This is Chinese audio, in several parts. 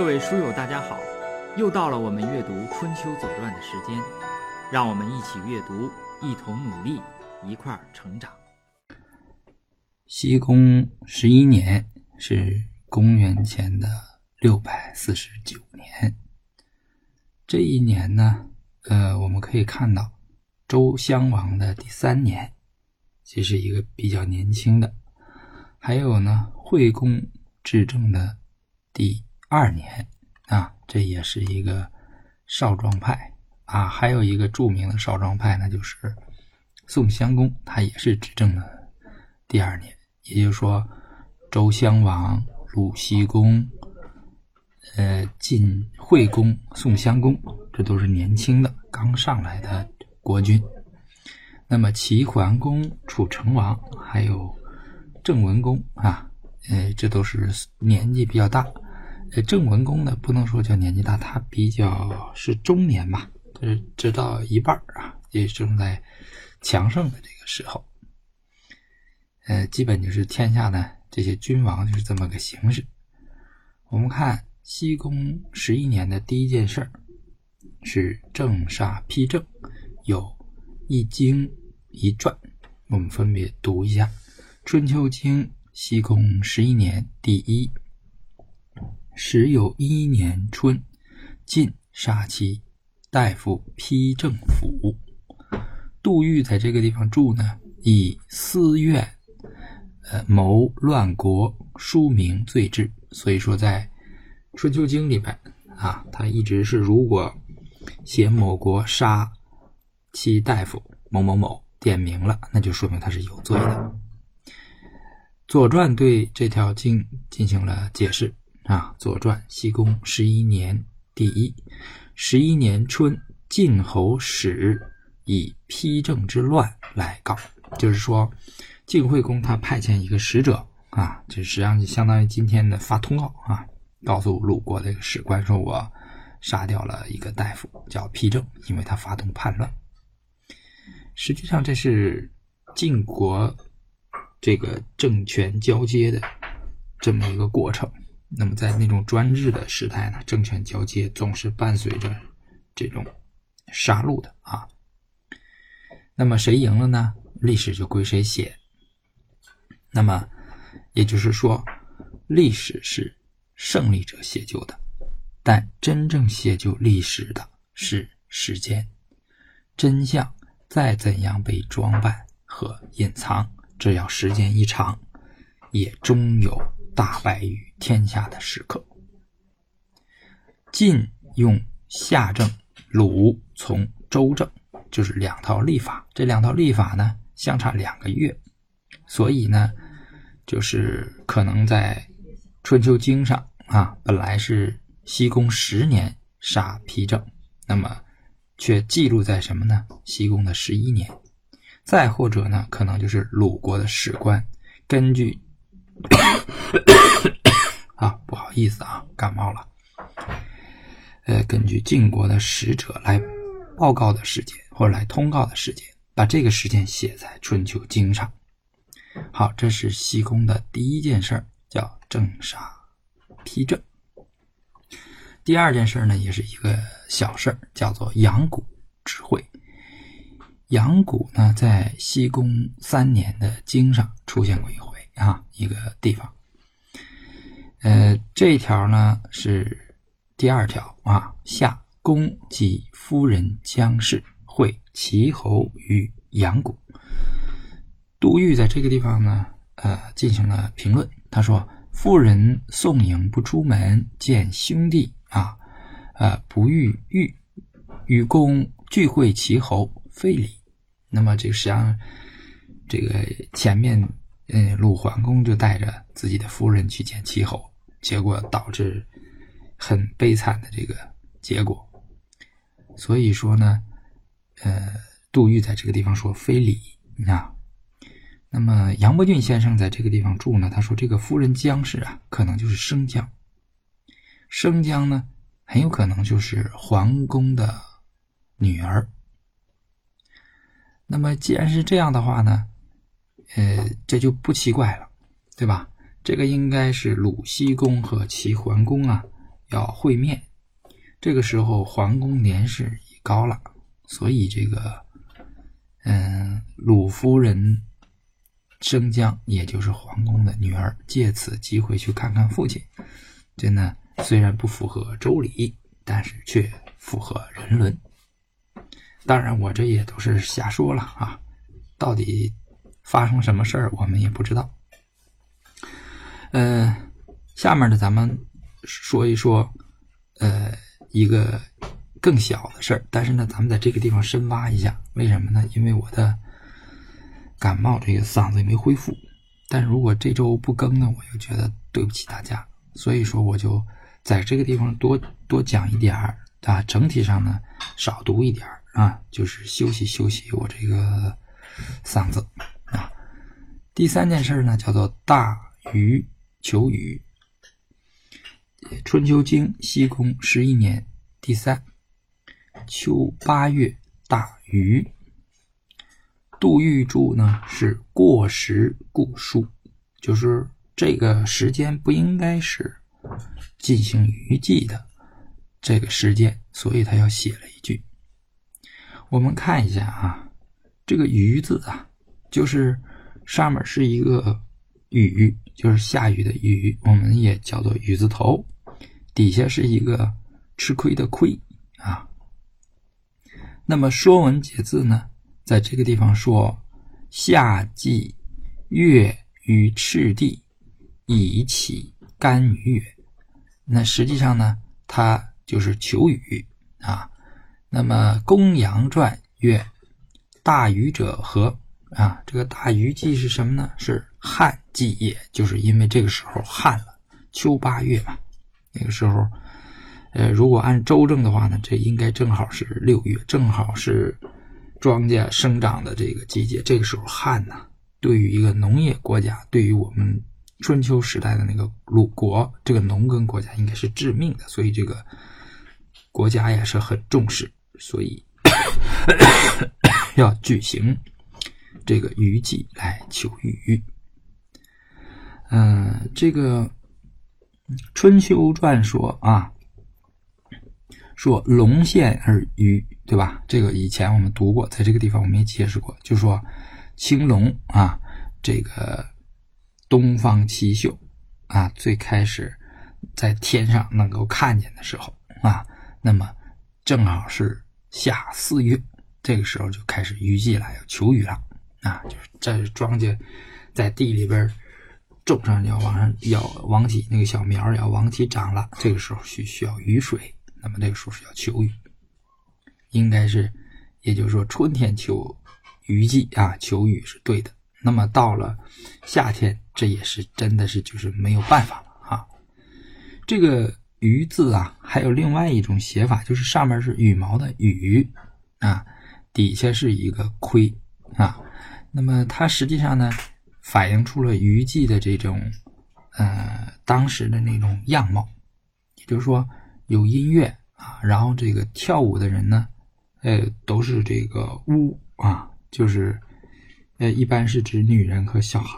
各位书友，大家好！又到了我们阅读《春秋左传》的时间，让我们一起阅读，一同努力，一块儿成长。西公十一年是公元前的六百四十九年。这一年呢，呃，我们可以看到周襄王的第三年，这是一个比较年轻的；还有呢，惠公执政的第二年啊，这也是一个少壮派啊。还有一个著名的少壮派呢，就是宋襄公，他也是执政的第二年。也就是说，周襄王、鲁僖公。呃，晋惠公、宋襄公，这都是年轻的、刚上来的国君。那么齐桓公、楚成王，还有郑文公啊，呃，这都是年纪比较大。呃，郑文公呢，不能说叫年纪大，他比较是中年嘛，就是直到一半啊，也正在强盛的这个时候。呃，基本就是天下的这些君王就是这么个形式。我们看。西公十一年的第一件事儿是正杀批政，有一经一传，我们分别读一下《春秋经》。西公十一年第一，时有一年春，晋杀其大夫批政府。杜预在这个地方住呢，以私怨，呃，谋乱国，书名罪治。所以说在。《春秋经》里边啊，他一直是如果写某国杀其大夫某某某，点名了，那就说明他是有罪的。《左传》对这条经进行了解释啊，《左传》西公十一年第一，十一年春，晋侯使以批政之乱来告，就是说晋惠公他派遣一个使者啊，这实际上就相当于今天的发通告啊。告诉鲁国的一个史官说：“我杀掉了一个大夫，叫丕政，因为他发动叛乱。实际上，这是晋国这个政权交接的这么一个过程。那么，在那种专制的时代呢，政权交接总是伴随着这种杀戮的啊。那么，谁赢了呢？历史就归谁写。那么，也就是说，历史是。”胜利者写就的，但真正写就历史的是时间。真相再怎样被装扮和隐藏，只要时间一长，也终有大败于天下的时刻。晋用夏政，鲁从周政，就是两套历法。这两套历法呢，相差两个月，所以呢，就是可能在春秋经上。啊，本来是西公十年杀丕正，那么却记录在什么呢？西公的十一年，再或者呢，可能就是鲁国的史官根据啊，不好意思啊，感冒了。呃，根据晋国的使者来报告的事件或者来通告的事件，把这个事件写在《春秋经》上。好，这是西公的第一件事儿，叫正杀。批政。第二件事儿呢，也是一个小事儿叫做阳谷之会。阳谷呢，在西宫三年的经上出现过一回啊，一个地方。呃，这条呢是第二条啊，夏公及夫人姜氏会齐侯于阳谷。杜预在这个地方呢，呃，进行了评论，他说。妇人送迎不出门，见兄弟啊，呃，不遇遇，与公聚会齐侯，非礼。那么这个实际上，这个前面，嗯，鲁桓公就带着自己的夫人去见齐侯，结果导致很悲惨的这个结果。所以说呢，呃，杜玉在这个地方说非礼啊。那么杨伯峻先生在这个地方住呢，他说这个夫人姜氏啊，可能就是生姜。生姜呢，很有可能就是桓公的女儿。那么既然是这样的话呢，呃，这就不奇怪了，对吧？这个应该是鲁僖公和齐桓公啊要会面。这个时候，桓公年事已高了，所以这个，嗯，鲁夫人生姜，也就是桓公的女儿，借此机会去看看父亲。这呢，虽然不符合周礼，但是却符合人伦。当然，我这也都是瞎说了啊，到底发生什么事儿，我们也不知道。呃，下面呢，咱们说一说，呃。一个更小的事儿，但是呢，咱们在这个地方深挖一下，为什么呢？因为我的感冒，这个嗓子也没恢复。但如果这周不更呢，我又觉得对不起大家，所以说我就在这个地方多多讲一点儿啊，整体上呢少读一点儿啊，就是休息休息我这个嗓子啊。第三件事呢，叫做大鱼求雨。春秋经西空十一年第三秋八月大雨。杜预注呢是过时故书，就是这个时间不应该是进行雨季的这个时间，所以他要写了一句。我们看一下啊，这个“雨”字啊，就是上面是一个雨，就是下雨的雨，我们也叫做雨字头。底下是一个吃亏的亏啊。那么《说文解字》呢，在这个地方说：“夏季月于赤地，以起干雨也。”那实际上呢，它就是求雨啊。那么《公羊传》曰：“大禹者何？”啊，这个大禹季是什么呢？是旱季也，就是因为这个时候旱了，秋八月嘛。那个时候，呃，如果按周正的话呢，这应该正好是六月，正好是庄稼生长的这个季节。这个时候旱呢，对于一个农业国家，对于我们春秋时代的那个鲁国这个农耕国家，应该是致命的。所以这个国家也是很重视，所以 要举行这个雨季来求雨。嗯，这个。春秋传说啊，说龙现而鱼，对吧？这个以前我们读过，在这个地方我们也解释过，就说青龙啊，这个东方七宿啊，最开始在天上能够看见的时候啊，那么正好是夏四月，这个时候就开始雨季了，要求雨了啊，就是这庄稼在地里边。种上要往上要往起那个小苗要往起长了，这个时候需需要雨水，那么这个时候是要求雨，应该是，也就是说春天求雨季啊，求雨是对的。那么到了夏天，这也是真的是就是没有办法了啊。这个“鱼”字啊，还有另外一种写法，就是上面是羽毛的“羽”啊，底下是一个“盔”啊。那么它实际上呢？反映出了虞姬的这种，呃，当时的那种样貌，也就是说有音乐啊，然后这个跳舞的人呢，呃，都是这个巫啊，就是，呃，一般是指女人和小孩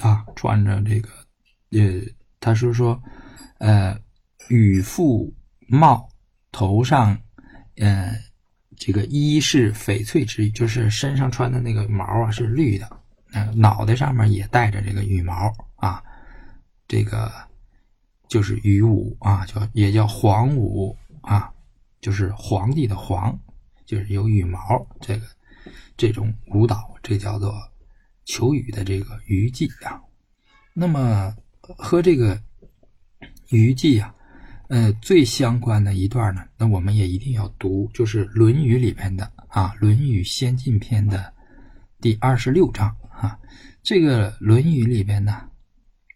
啊，穿着这个，呃，他说说，呃，羽覆帽，头上，呃，这个衣是翡翠之，就是身上穿的那个毛啊是绿的。脑袋上面也带着这个羽毛啊，这个就是羽舞啊，叫也叫黄舞啊，就是皇帝的皇，就是有羽毛这个这种舞蹈，这叫做求雨的这个虞姬啊。那么和这个虞姬啊，呃，最相关的一段呢，那我们也一定要读，就是《论语》里边的啊，《论语先进篇》的第二十六章。啊，这个《论语》里边呢，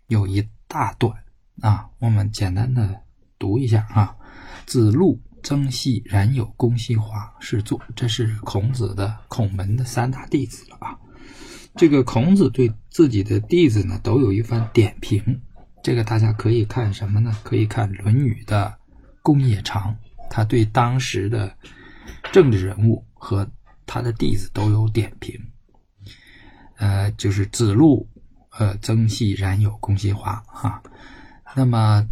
有一大段啊，我们简单的读一下啊。子路、曾皙、冉有、公西华是作，这是孔子的孔门的三大弟子了啊。这个孔子对自己的弟子呢，都有一番点评。这个大家可以看什么呢？可以看《论语》的公冶长，他对当时的政治人物和他的弟子都有点评。呃，就是子路，呃，曾皙、冉有、公西华，哈。那么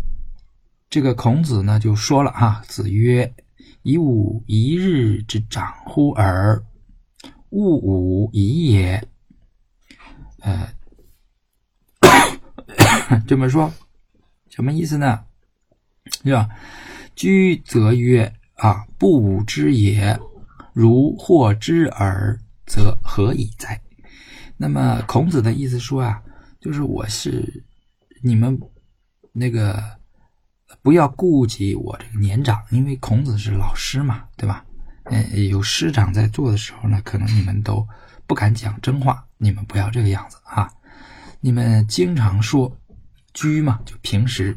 这个孔子呢就说了哈，子曰：“以吾一日之长乎尔，勿吾已也。”呃，这么说什么意思呢？是吧？居则曰：“啊，不吾之也。如获之耳，则何以哉？”那么孔子的意思说啊，就是我是你们那个不要顾及我这个年长，因为孔子是老师嘛，对吧？嗯，有师长在做的时候呢，可能你们都不敢讲真话，你们不要这个样子啊！你们经常说居嘛，就平时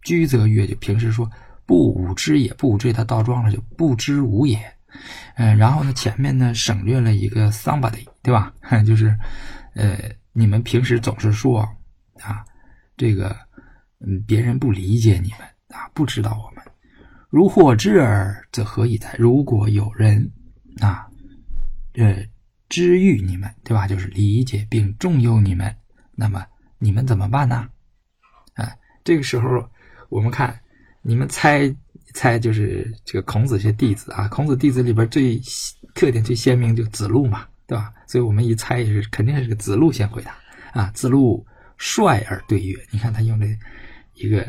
居则曰，就平时说不吾知也，不吾知他倒装了，就不知吾也。嗯，然后呢，前面呢省略了一个 somebody，对吧？就是，呃，你们平时总是说啊，这个，嗯，别人不理解你们啊，不知道我们。如获知耳，则何以哉？如果有人啊，呃，知遇你们，对吧？就是理解并重用你们，那么你们怎么办呢？啊，这个时候我们看，你们猜。猜就是这个孔子这些弟子啊，孔子弟子里边最特点最鲜明就子路嘛，对吧？所以我们一猜也是肯定是个子路先回答啊。子路率而对曰：“你看他用的一个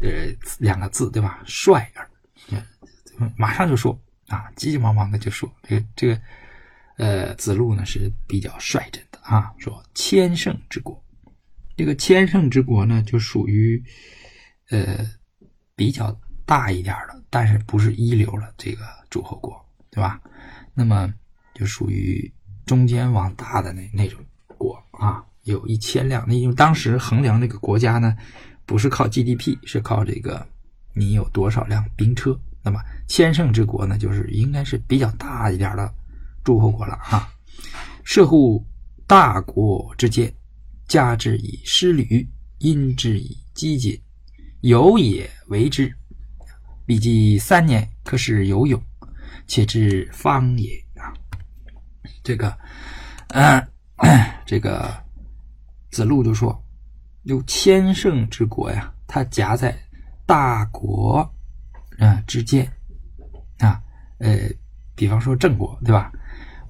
呃两个字，对吧？率而，马上就说啊，急急忙忙的就说这个这个呃子路呢是比较率真的啊，说千乘之国，这个千乘之国呢就属于呃比较。大一点的，但是不是一流的这个诸侯国，对吧？那么就属于中间往大的那那种国啊，有一千辆。那因为当时衡量这个国家呢，不是靠 GDP，是靠这个你有多少辆兵车。那么千乘之国呢，就是应该是比较大一点的诸侯国了哈。射乎大国之间，加之以师旅，因之以机节，有也为之。笔记三年，可使有勇，且知方也。这个，嗯，这个子路就说：“有千乘之国呀，它夹在大国啊之间啊。呃，比方说郑国，对吧？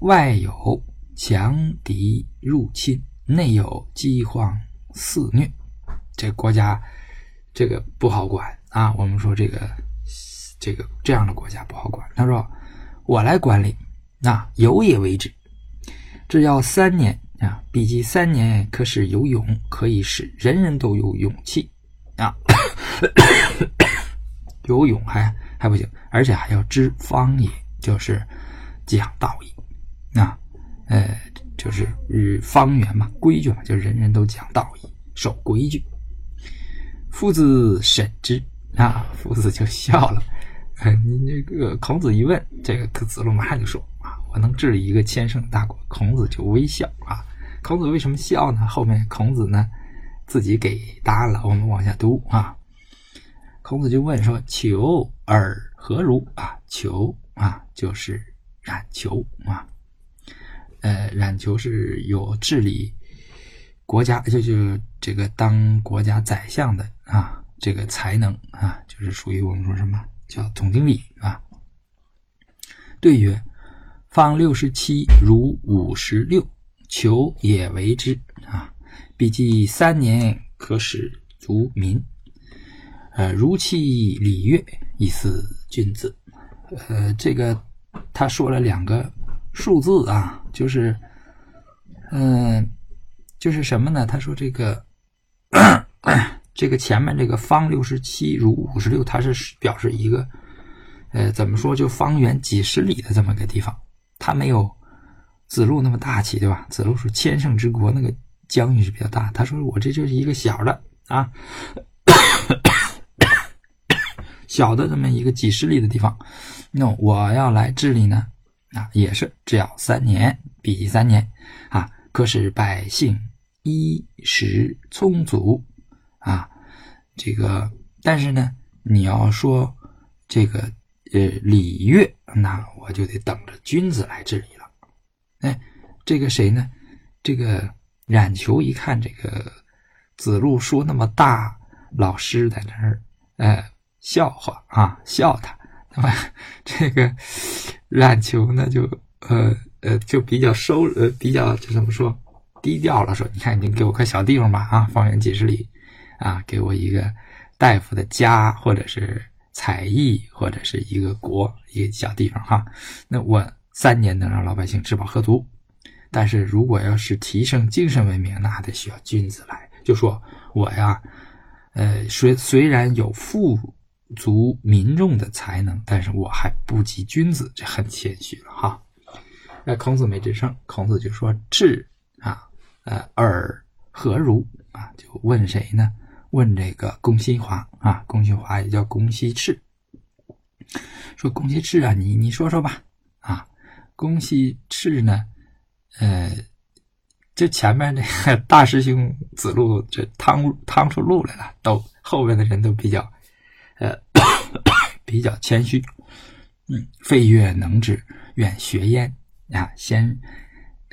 外有强敌入侵，内有饥荒肆虐，这国家这个不好管啊。我们说这个。”这个这样的国家不好管。他说：“我来管理，那有也为之。这要三年啊，笔记三年可使有勇，可以使人人都有勇气啊。有勇还还不行，而且还要知方也，就是讲道义啊。呃，就是与方圆嘛，规矩嘛，就人人都讲道义，守规矩。夫子审之啊，夫子就笑了。”哎，你这个孔子一问，这个子路马上就说，能治理一个千乘大国。孔子就微笑啊。孔子为什么笑呢？后面孔子呢自己给答案了。我们往下读啊。孔子就问说：“求尔何如啊？求啊，就是冉求啊。呃，冉求是有治理国家，就就这个当国家宰相的啊，这个才能啊，就是属于我们说什么？”叫总经理啊。对曰：“方六十七，如五十六，求也为之啊。必记三年，可使足民。呃，如其礼乐，以似君子。呃，这个他说了两个数字啊，就是，嗯，就是什么呢？他说这个。”这个前面这个方六十七如五十六，它是表示一个，呃，怎么说就方圆几十里的这么个地方，他没有子路那么大气，对吧？子路是千乘之国，那个疆域是比较大。他说我这就是一个小的啊，小的这么一个几十里的地方，那我要来治理呢，啊，也是只要三年，比三年啊，可使百姓衣食充足。啊，这个，但是呢，你要说这个呃礼乐，那我就得等着君子来治理了。哎，这个谁呢？这个冉求一看这个子路说那么大，老师在那儿，哎，笑话啊，笑他。那么这个冉求呢，就呃呃，就比较收呃，比较就怎么说低调了，说你看你给我块小地方吧啊，方圆几十里啊，给我一个大夫的家，或者是采邑，或者是一个国一个小地方哈。那我三年能让老百姓吃饱喝足，但是如果要是提升精神文明，那还得需要君子来。就说我呀，呃，虽虽然有富足民众的才能，但是我还不及君子，这很谦虚了哈。那孔子没吱声，孔子就说：“智啊，呃，尔何如啊？”就问谁呢？问这个公西华啊，公西华也叫公西赤，说公西赤啊，你你说说吧啊。公西赤呢，呃，这前面这个大师兄子路这趟趟出路来了，都后边的人都比较。呃，比较谦虚，嗯，费月能之，愿学焉啊。先，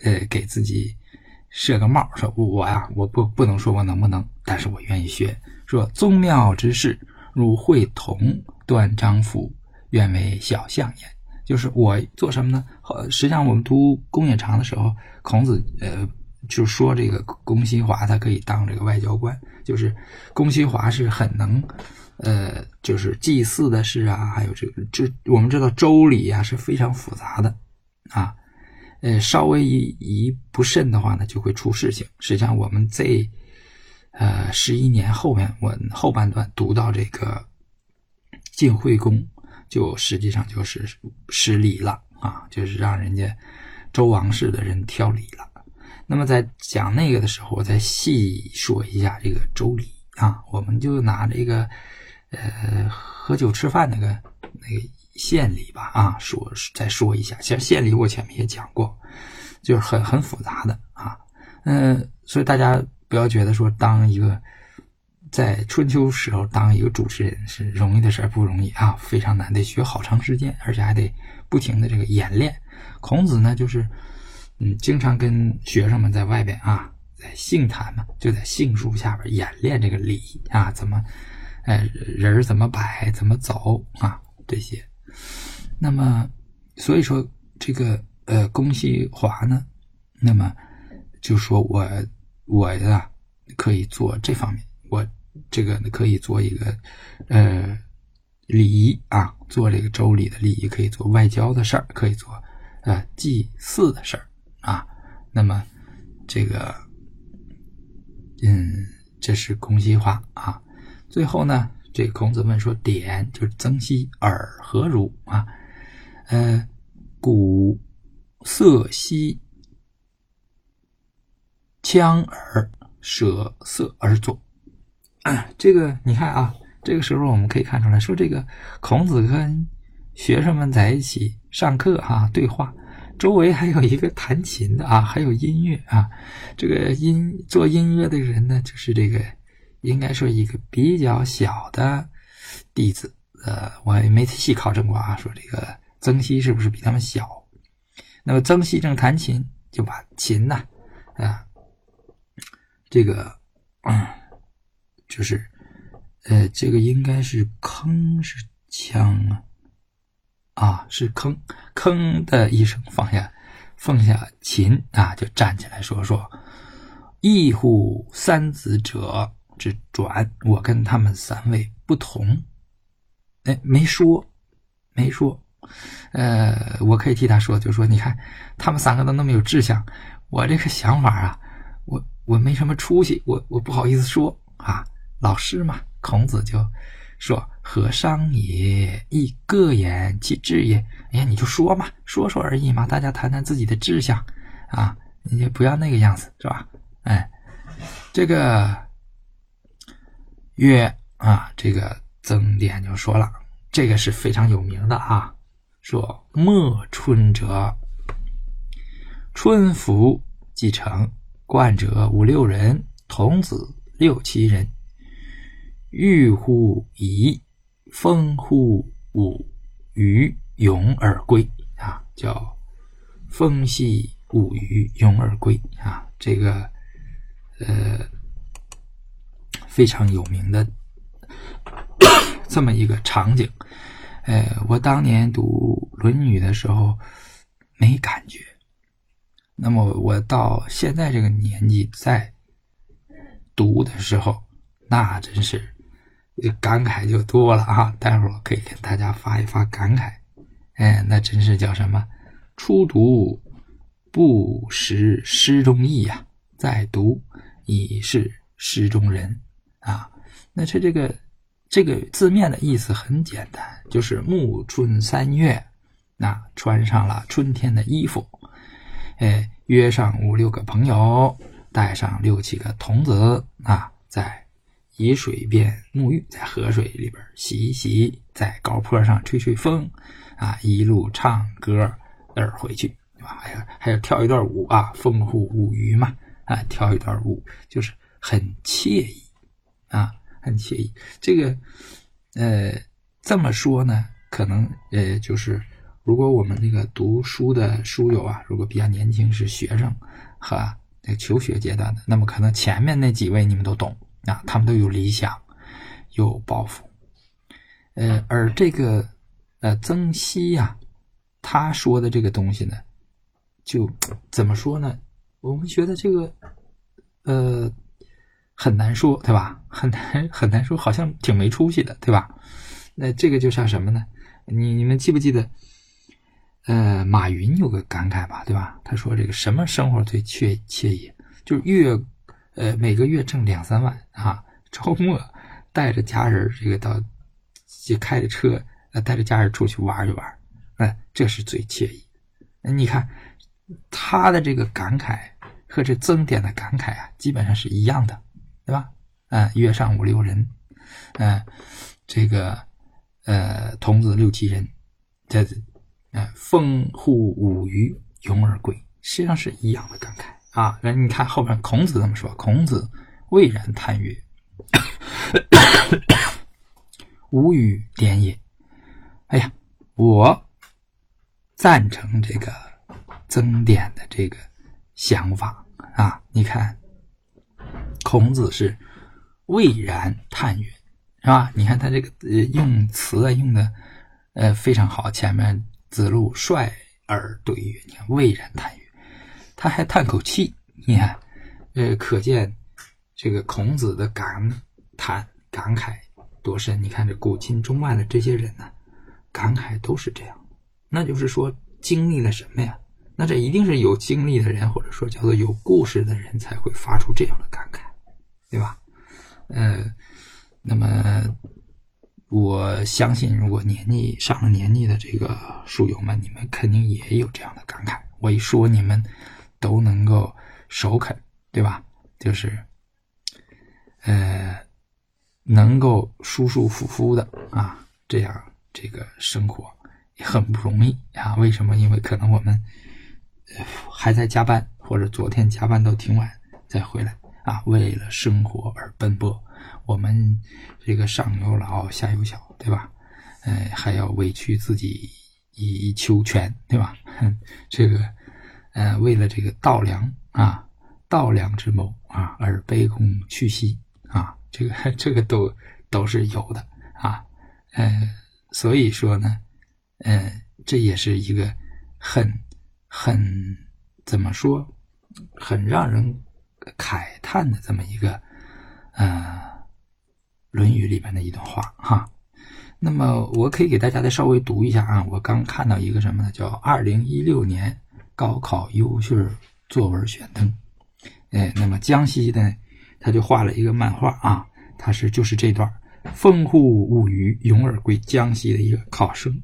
呃，给自己设个帽，说我呀，我不不能说我能不能，但是我愿意学。说宗庙之事，如会同断章甫，愿为小相焉。就是我做什么呢？实际上我们读公冶长的时候，孔子呃就说这个公西华他可以当这个外交官，就是公西华是很能。呃，就是祭祀的事啊，还有这个，这我们知道周礼啊是非常复杂的啊，呃，稍微一一不慎的话呢，就会出事情。实际上，我们这呃十一年后面，我后半段读到这个晋惠公，就实际上就是失礼了啊，就是让人家周王室的人挑礼了。那么在讲那个的时候，我再细说一下这个周礼啊，我们就拿这个。呃，喝酒吃饭那个那个献礼吧，啊，说再说一下，其实献礼我前面也讲过，就是很很复杂的啊，嗯，所以大家不要觉得说当一个在春秋时候当一个主持人是容易的事儿不容易啊，非常难，得学好长时间，而且还得不停的这个演练。孔子呢，就是嗯，经常跟学生们在外边啊，在杏坛嘛，就在杏树下边演练这个礼啊，怎么。哎，人怎么摆，怎么走啊？这些，那么，所以说这个呃，公西华呢，那么就说我我呀可以做这方面，我这个可以做一个呃礼仪啊，做这个周礼的礼仪，可以做外交的事儿，可以做呃祭祀的事儿啊。那么这个嗯，这是公西华啊。最后呢，这孔子问说：“典就是曾皙，尔何如啊？呃，鼓瑟兮，羌耳，舍色而作。这个你看啊，这个时候我们可以看出来，说这个孔子跟学生们在一起上课哈，对话，周围还有一个弹琴的啊，还有音乐啊。这个音做音乐的人呢，就是这个。”应该说一个比较小的弟子，呃，我也没细考证过啊。说这个曾皙是不是比他们小？那么曾皙正弹琴，就把琴呢，啊，这个，嗯，就是，呃，这个应该是铿是锵啊，啊，是铿铿的一声放下，放下琴啊，就站起来说说：“一乎三子者。”只转，我跟他们三位不同。哎，没说，没说。呃，我可以替他说，就说你看，他们三个都那么有志向，我这个想法啊，我我没什么出息，我我不好意思说啊。老师嘛，孔子就说：“何伤也？亦各言其志也。”哎呀，你就说嘛，说说而已嘛，大家谈谈自己的志向啊，你就不要那个样子，是吧？哎，这个。曰啊，这个曾点就说了，这个是非常有名的啊。说莫春者，春服既成，冠者五六人，童子六七人。欲乎夷，风乎舞，鱼咏而归啊，叫风兮舞鱼咏而归啊。这个呃。非常有名的这么一个场景。呃，我当年读《论语》的时候没感觉，那么我到现在这个年纪再读的时候，那真是感慨就多了啊！待会儿我可以跟大家发一发感慨。哎，那真是叫什么？初读不识诗中意呀，再读已是诗中人啊。那这这个这个字面的意思很简单，就是暮春三月，那穿上了春天的衣服，哎，约上五六个朋友，带上六七个童子啊，在沂水边沐浴，在河水里边洗一洗，在高坡上吹吹风。啊，一路唱歌而回去，对吧？还要还要跳一段舞啊，风呼舞鱼嘛，啊，跳一段舞就是很惬意啊，很惬意。这个呃，这么说呢，可能呃，就是如果我们那个读书的书友啊，如果比较年轻，是学生和那个求学阶段的，那么可能前面那几位你们都懂啊，他们都有理想，有抱负，呃，而这个。呃，曾皙呀，他说的这个东西呢，就怎么说呢？我们觉得这个，呃，很难说，对吧？很难 很难说，好像挺没出息的，对吧？那这个就像什么呢？你你们记不记得？呃，马云有个感慨吧，对吧？他说这个什么生活最惬惬意？就是月，呃，每个月挣两三万啊，周末带着家人这个到，就开着车。呃带着家人出去玩一玩，哎，这是最惬意。你看他的这个感慨和这增点的感慨啊，基本上是一样的，对吧？嗯，约上五六人，嗯，这个呃童子六七人，这嗯风户五鱼咏而归，实际上是一样的感慨啊。那你看后边孔子怎么说？孔子蔚然叹曰：“无与点也。”哎呀，我赞成这个曾点的这个想法啊！你看，孔子是蔚然叹曰，是吧？你看他这个呃用词啊用的呃非常好。前面子路率而对曰，你看蔚然叹曰，他还叹口气。你看，呃，可见这个孔子的感叹感慨多深。你看这古今中外的这些人呢。感慨都是这样，那就是说经历了什么呀？那这一定是有经历的人，或者说叫做有故事的人才会发出这样的，对吧？呃，那么我相信，如果年纪上了年纪的这个书友们，你们肯定也有这样的感慨。我一说，你们都能够首肯，对吧？就是呃，能够舒舒服服的啊，这样。这个生活也很不容易啊！为什么？因为可能我们还在加班，或者昨天加班到挺晚再回来啊。为了生活而奔波，我们这个上有老下有小，对吧？呃，还要委屈自己以求全，对吧？这个呃，为了这个稻粮啊，稻粮之谋啊，而卑躬屈膝啊，这个这个都都是有的啊，呃。所以说呢，嗯，这也是一个很很怎么说，很让人慨叹的这么一个呃《论语》里面的一段话哈。那么我可以给大家再稍微读一下啊。我刚看到一个什么呢？叫“二零一六年高考优秀作文选登”。哎，那么江西的他就画了一个漫画啊，他是就是这段。风户物语勇而归，江西的一个考生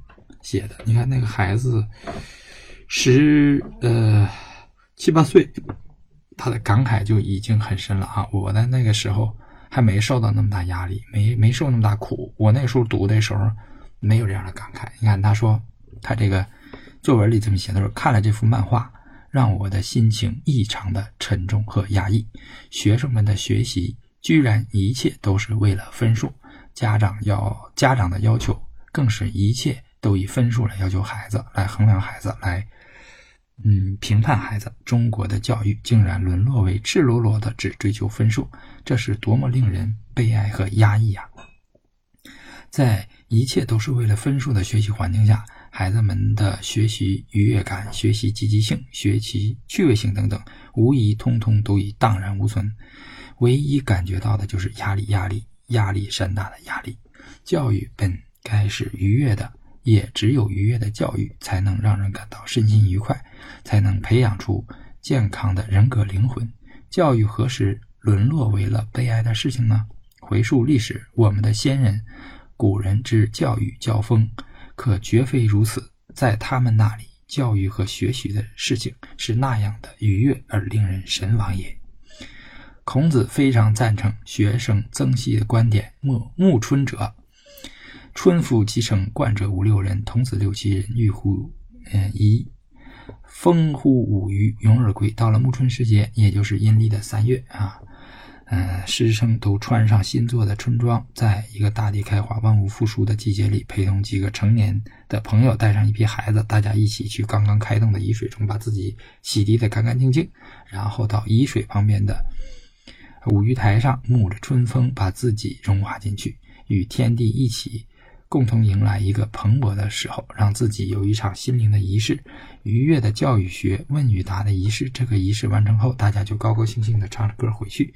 写的。你看那个孩子十呃七八岁，他的感慨就已经很深了啊！我在那个时候还没受到那么大压力，没没受那么大苦。我那时候读的时候没有这样的感慨。你看他说他这个作文里这么写的说，看了这幅漫画，让我的心情异常的沉重和压抑。学生们的学习居然一切都是为了分数。家长要家长的要求，更是一切都以分数来要求孩子，来衡量孩子，来嗯评判孩子。中国的教育竟然沦落为赤裸裸的只追求分数，这是多么令人悲哀和压抑啊！在一切都是为了分数的学习环境下，孩子们的学习愉悦感、学习积极性、学习趣味性等等，无疑通通都已荡然无存。唯一感觉到的就是压力，压力，压力山大的压力。教育本该是愉悦的，也只有愉悦的教育，才能让人感到身心愉快，才能培养出健康的人格灵魂。教育何时沦落为了悲哀的事情呢？回溯历史，我们的先人、古人之教育教风，可绝非如此。在他们那里，教育和学习的事情是那样的愉悦而令人神往也。孔子非常赞成学生曾皙的观点：“暮暮春者，春复其成，冠者五六人，童子六七人，欲乎？嗯，一风乎五余，咏而归。到了暮春时节，也就是阴历的三月啊，嗯，师生都穿上新做的春装，在一个大地开花、万物复苏的季节里，陪同几个成年的朋友，带上一批孩子，大家一起去刚刚开动的沂水中，把自己洗涤的干干净净，然后到沂水旁边的。”五鱼台上，沐着春风，把自己融化进去，与天地一起，共同迎来一个蓬勃的时候，让自己有一场心灵的仪式，愉悦的教育学问与答的仪式。这个仪式完成后，大家就高高兴兴地唱着歌回去。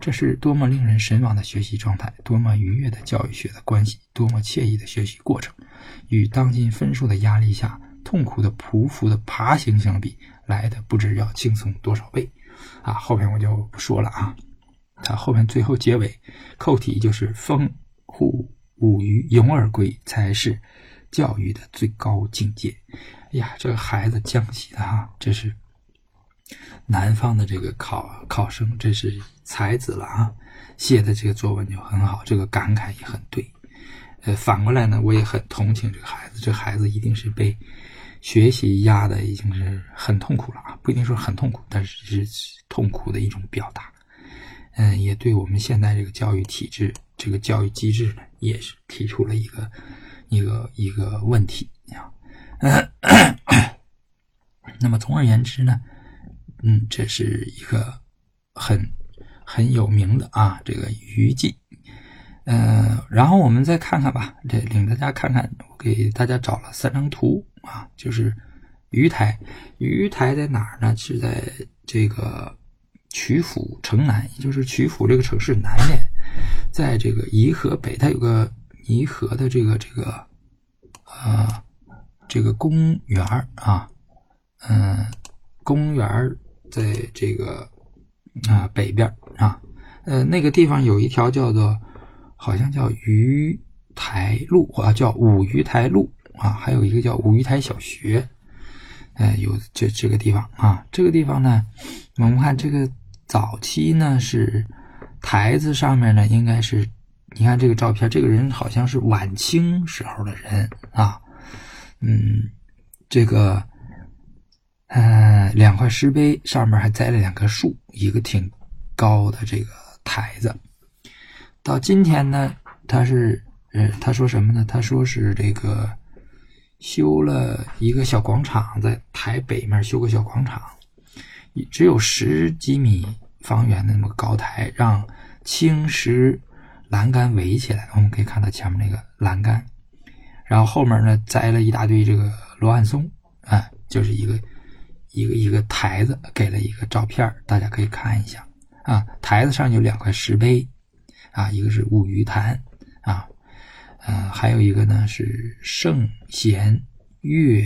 这是多么令人神往的学习状态，多么愉悦的教育学的关系，多么惬意的学习过程，与当今分数的压力下痛苦的匍匐的爬行相比，来的不知要轻松多少倍。啊，后边我就不说了啊。他后面最后结尾扣题就是“风护五鱼勇而归”才是教育的最高境界。哎呀，这个孩子江西的哈，这是南方的这个考考生，这是才子了啊，写的这个作文就很好，这个感慨也很对。呃，反过来呢，我也很同情这个孩子，这孩子一定是被学习压的已经是很痛苦了啊，不一定说很痛苦，但是是痛苦的一种表达。嗯，也对我们现在这个教育体制、这个教育机制呢，也是提出了一个一个一个问题啊。那么，总而言之呢，嗯，这是一个很很有名的啊，这个鱼记。嗯，然后我们再看看吧，这领大家看看，我给大家找了三张图啊，就是鱼台，鱼台在哪儿呢？是在这个。曲阜城南，也就是曲阜这个城市南面，在这个颐和北，它有个颐和的这个这个啊这个公园啊，嗯，公园在这个啊北边啊，呃，那个地方有一条叫做好像叫鱼台路啊，叫五鱼台路啊，还有一个叫五鱼台小学，哎，有这这个地方啊，这个地方呢，我们看这个。早期呢是台子上面呢应该是，你看这个照片，这个人好像是晚清时候的人啊，嗯，这个，呃，两块石碑上面还栽了两棵树，一个挺高的这个台子。到今天呢，他是，呃，他说什么呢？他说是这个修了一个小广场，在台北面修个小广场。只有十几米方圆的那么高台，让青石栏杆围起来。我们可以看到前面那个栏杆，然后后面呢栽了一大堆这个罗汉松，啊，就是一个一个一个台子，给了一个照片，大家可以看一下啊。台子上有两块石碑，啊，一个是五鱼潭，啊，呃，还有一个呢是圣贤乐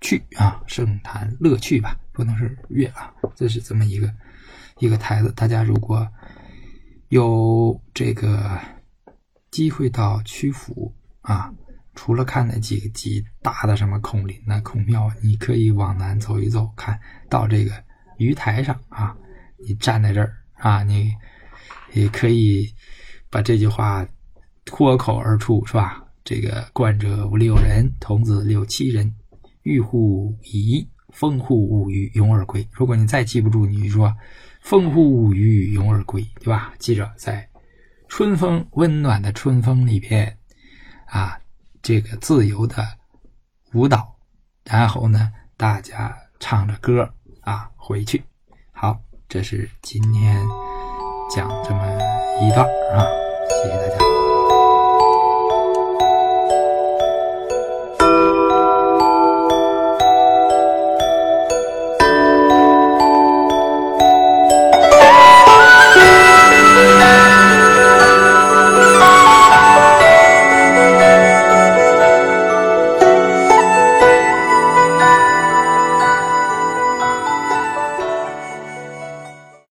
趣啊，圣坛乐趣吧。不能是乐啊，这是这么一个一个台子。大家如果有这个机会到曲阜啊，除了看那几个几大的什么孔林呐、孔庙，你可以往南走一走，看到这个鱼台上啊，你站在这儿啊，你也可以把这句话脱口而出，是吧？这个冠者五六人，童子六七人，欲乎夷。风护五鱼，勇而归。如果你再记不住，你就说“风护五鱼，勇而归”，对吧？记着，在春风温暖的春风里边，啊，这个自由的舞蹈，然后呢，大家唱着歌啊回去。好，这是今天讲这么一段啊，谢谢大家。